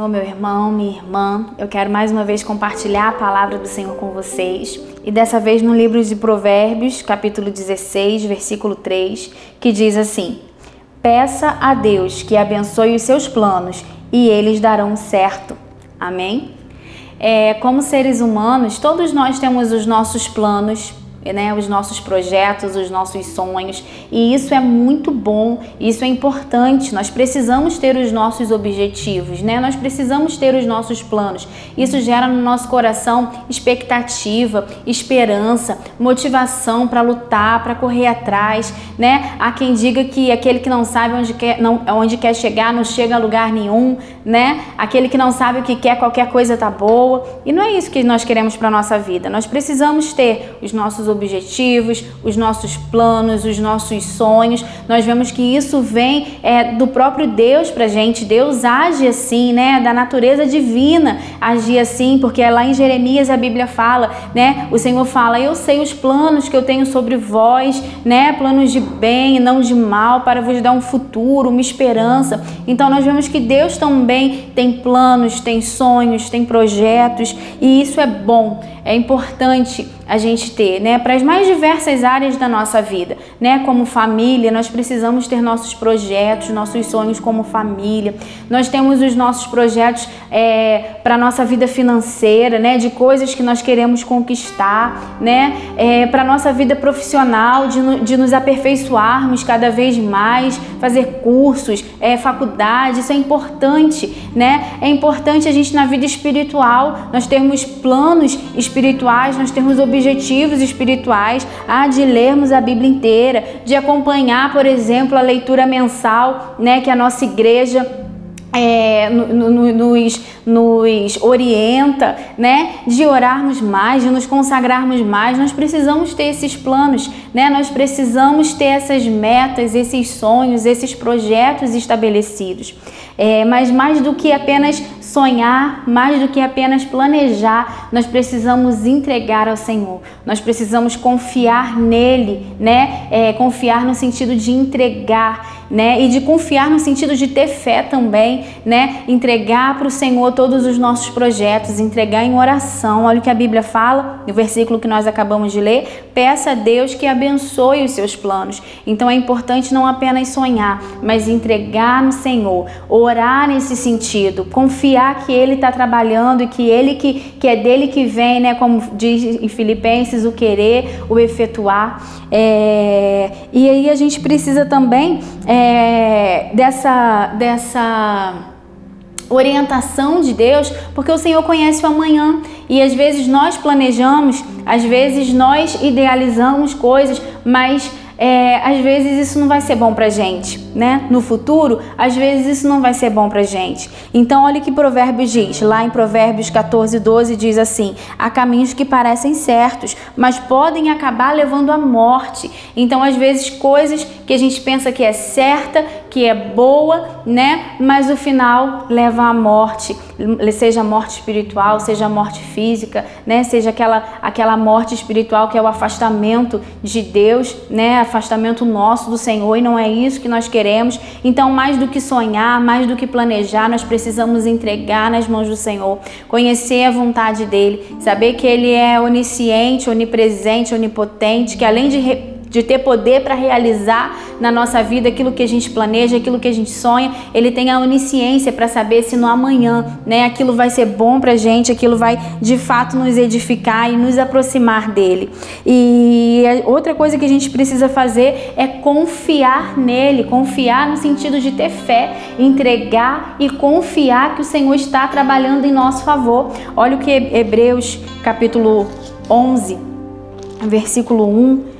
Senhor, meu irmão, minha irmã. Eu quero mais uma vez compartilhar a palavra do Senhor com vocês. E dessa vez no livro de Provérbios, capítulo 16, versículo 3, que diz assim: Peça a Deus que abençoe os seus planos e eles darão certo. Amém? É, como seres humanos, todos nós temos os nossos planos, né, os nossos projetos, os nossos sonhos, e isso é muito bom, isso é importante. Nós precisamos ter os nossos objetivos, né? Nós precisamos ter os nossos planos. Isso gera no nosso coração expectativa, esperança, motivação para lutar, para correr atrás, né? Há quem diga que aquele que não sabe onde quer, não, onde quer chegar não chega a lugar nenhum, né? Aquele que não sabe o que quer, qualquer coisa tá boa. E não é isso que nós queremos para nossa vida. Nós precisamos ter os nossos objetivos, os nossos planos, os nossos sonhos. Nós vemos que isso vem é, do próprio Deus para gente. Deus age assim, né? Da natureza divina agir assim, porque lá em Jeremias a Bíblia fala, né? O Senhor fala: Eu sei os planos que eu tenho sobre vós, né? Planos de bem e não de mal, para vos dar um futuro, uma esperança. Então nós vemos que Deus também tem planos, tem sonhos, tem projetos e isso é bom, é importante a gente ter, né, para as mais diversas áreas da nossa vida, né, como família, nós precisamos ter nossos projetos, nossos sonhos como família, nós temos os nossos projetos é, para nossa vida financeira, né, de coisas que nós queremos conquistar, né, é, para nossa vida profissional, de, de nos aperfeiçoarmos cada vez mais, fazer cursos, é, faculdade, isso é importante, né, é importante a gente na vida espiritual, nós termos planos espirituais, nós termos objetivos objetivos espirituais, há de lermos a Bíblia inteira, de acompanhar, por exemplo, a leitura mensal, né, que a nossa igreja é, nos, nos orienta, né, de orarmos mais, de nos consagrarmos mais, nós precisamos ter esses planos, né, nós precisamos ter essas metas, esses sonhos, esses projetos estabelecidos. É, mas mais do que apenas sonhar, mais do que apenas planejar, nós precisamos entregar ao Senhor. Nós precisamos confiar nele, né? É, confiar no sentido de entregar, né? E de confiar no sentido de ter fé também, né? Entregar para o Senhor todos os nossos projetos, entregar em oração. Olha o que a Bíblia fala, no versículo que nós acabamos de ler. Peça a Deus que abençoe os seus planos. Então é importante não apenas sonhar, mas entregar no Senhor, orar nesse sentido, confiar confiar que Ele está trabalhando e que Ele que, que é dele que vem, né? Como diz em Filipenses, o querer, o efetuar. É, e aí a gente precisa também é, dessa dessa orientação de Deus, porque o Senhor conhece o amanhã e às vezes nós planejamos, às vezes nós idealizamos coisas, mas é, às vezes isso não vai ser bom pra gente, né? No futuro, às vezes isso não vai ser bom pra gente. Então, olha que Provérbios diz. Lá em Provérbios 14, 12 diz assim: há caminhos que parecem certos, mas podem acabar levando à morte. Então, às vezes, coisas que a gente pensa que é certa, que é boa, né? Mas o final leva à morte, seja a morte espiritual, seja a morte física, né? Seja aquela, aquela morte espiritual que é o afastamento de Deus, né? Afastamento nosso do Senhor e não é isso que nós queremos. Então, mais do que sonhar, mais do que planejar, nós precisamos entregar nas mãos do Senhor, conhecer a vontade dele, saber que ele é onisciente, onipresente, onipotente, que além de de ter poder para realizar na nossa vida aquilo que a gente planeja, aquilo que a gente sonha. Ele tem a onisciência para saber se no amanhã, né, aquilo vai ser bom para a gente, aquilo vai de fato nos edificar e nos aproximar dele. E outra coisa que a gente precisa fazer é confiar nele, confiar no sentido de ter fé, entregar e confiar que o Senhor está trabalhando em nosso favor. Olha o que Hebreus capítulo 11, versículo 1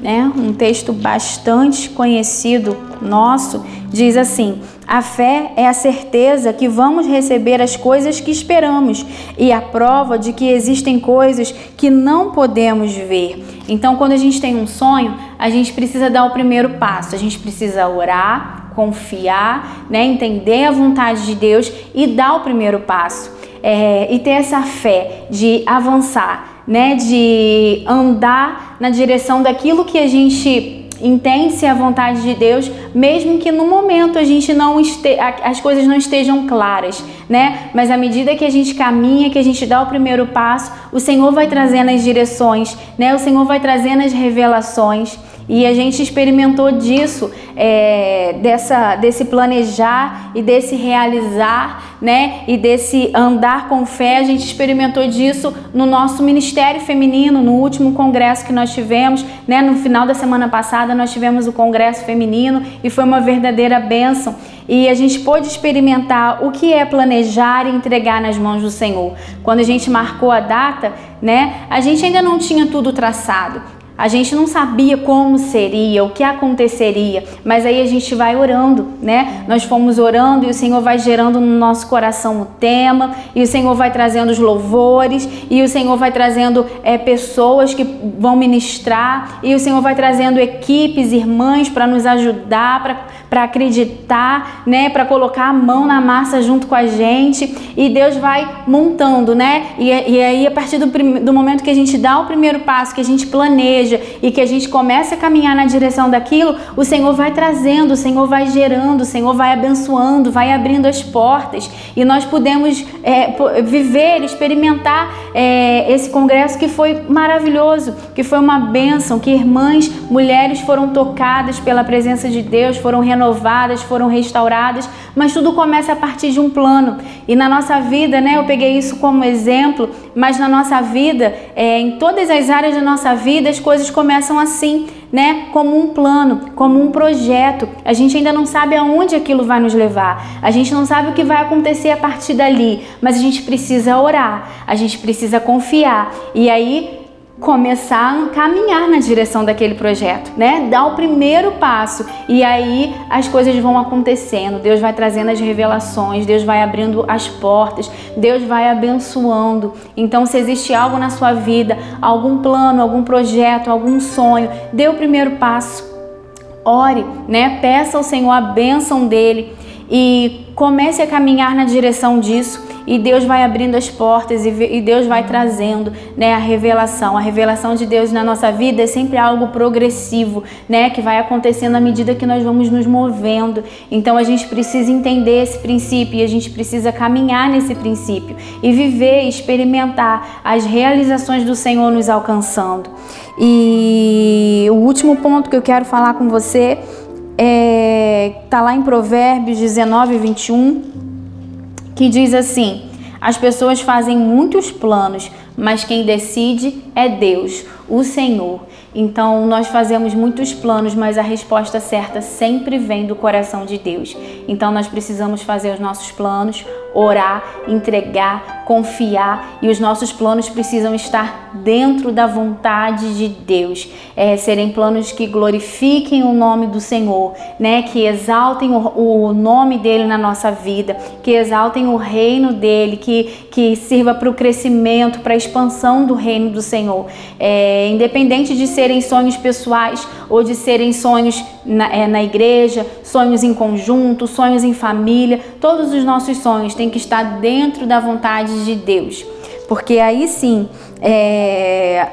né, um texto bastante conhecido nosso, diz assim: A fé é a certeza que vamos receber as coisas que esperamos e a prova de que existem coisas que não podemos ver. Então, quando a gente tem um sonho, a gente precisa dar o primeiro passo, a gente precisa orar, confiar, né, entender a vontade de Deus e dar o primeiro passo. É, e ter essa fé de avançar, né, de andar na direção daquilo que a gente entende-se a vontade de Deus, mesmo que no momento a gente não este, as coisas não estejam claras, né? Mas à medida que a gente caminha, que a gente dá o primeiro passo, o Senhor vai trazendo as direções, né? O Senhor vai trazendo as revelações. E a gente experimentou disso, é, dessa, desse planejar e desse realizar, né? E desse andar com fé. A gente experimentou disso no nosso ministério feminino, no último congresso que nós tivemos, né? No final da semana passada nós tivemos o congresso feminino e foi uma verdadeira bênção. E a gente pôde experimentar o que é planejar e entregar nas mãos do Senhor. Quando a gente marcou a data, né? A gente ainda não tinha tudo traçado. A gente não sabia como seria, o que aconteceria, mas aí a gente vai orando, né? Nós fomos orando e o Senhor vai gerando no nosso coração o tema, e o Senhor vai trazendo os louvores, e o Senhor vai trazendo é, pessoas que vão ministrar, e o Senhor vai trazendo equipes, irmãs para nos ajudar, para acreditar, né? Para colocar a mão na massa junto com a gente, e Deus vai montando, né? E, e aí, a partir do, do momento que a gente dá o primeiro passo, que a gente planeja, e que a gente comece a caminhar na direção daquilo, o Senhor vai trazendo, o Senhor vai gerando, o Senhor vai abençoando, vai abrindo as portas e nós podemos é, viver, experimentar é, esse congresso que foi maravilhoso, que foi uma bênção, que irmãs, mulheres foram tocadas pela presença de Deus, foram renovadas, foram restauradas, mas tudo começa a partir de um plano. E na nossa vida, né, eu peguei isso como exemplo, mas na nossa vida, é, em todas as áreas da nossa vida, as coisas começam assim, né, como um plano, como um projeto. A gente ainda não sabe aonde aquilo vai nos levar. A gente não sabe o que vai acontecer a partir dali, mas a gente precisa orar, a gente precisa confiar. E aí começar a caminhar na direção daquele projeto, né? Dar o primeiro passo e aí as coisas vão acontecendo. Deus vai trazendo as revelações, Deus vai abrindo as portas, Deus vai abençoando. Então, se existe algo na sua vida, algum plano, algum projeto, algum sonho, dê o primeiro passo. Ore, né? Peça ao Senhor a bênção dele e comece a caminhar na direção disso e Deus vai abrindo as portas e Deus vai trazendo né, a revelação. A revelação de Deus na nossa vida é sempre algo progressivo, né, que vai acontecendo à medida que nós vamos nos movendo. Então a gente precisa entender esse princípio e a gente precisa caminhar nesse princípio e viver, experimentar as realizações do Senhor nos alcançando. E o último ponto que eu quero falar com você é, tá lá em Provérbios 19, 21 que diz assim: As pessoas fazem muitos planos, mas quem decide é Deus, o Senhor. Então, nós fazemos muitos planos, mas a resposta certa sempre vem do coração de Deus. Então, nós precisamos fazer os nossos planos, orar, entregar, confiar e os nossos planos precisam estar dentro da vontade de Deus. É, serem planos que glorifiquem o nome do Senhor, né? Que exaltem o, o nome dele na nossa vida, que exaltem o reino dele, que, que sirva para o crescimento, para a expansão do reino do Senhor. É, independente de serem sonhos pessoais ou de serem sonhos na, é, na igreja, sonhos em conjunto, sonhos em família, todos os nossos sonhos têm que estar dentro da vontade de Deus. Porque aí sim, é,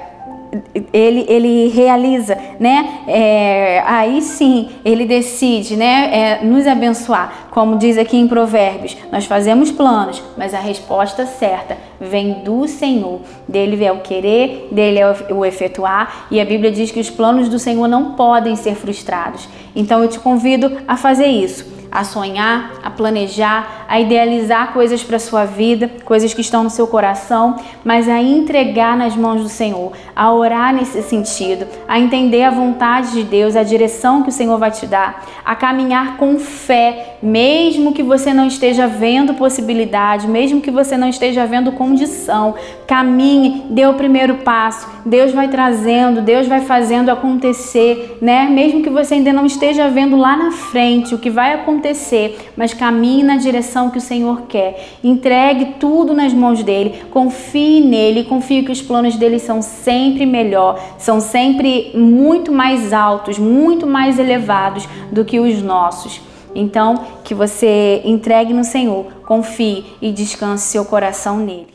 ele, ele realiza, né? É, aí sim ele decide, né? É, nos abençoar, como diz aqui em Provérbios. Nós fazemos planos, mas a resposta certa vem do Senhor. Dele é o querer, dele é o efetuar, e a Bíblia diz que os planos do Senhor não podem ser frustrados. Então eu te convido a fazer isso a sonhar, a planejar, a idealizar coisas para sua vida, coisas que estão no seu coração, mas a entregar nas mãos do Senhor, a orar nesse sentido, a entender a vontade de Deus, a direção que o Senhor vai te dar, a caminhar com fé, mesmo que você não esteja vendo possibilidade, mesmo que você não esteja vendo condição, caminhe, dê o primeiro passo. Deus vai trazendo, Deus vai fazendo acontecer, né? Mesmo que você ainda não esteja vendo lá na frente o que vai acontecer mas caminhe na direção que o Senhor quer. Entregue tudo nas mãos dele, confie nele, confie que os planos dele são sempre melhor, são sempre muito mais altos, muito mais elevados do que os nossos. Então, que você entregue no Senhor, confie e descanse seu coração nele.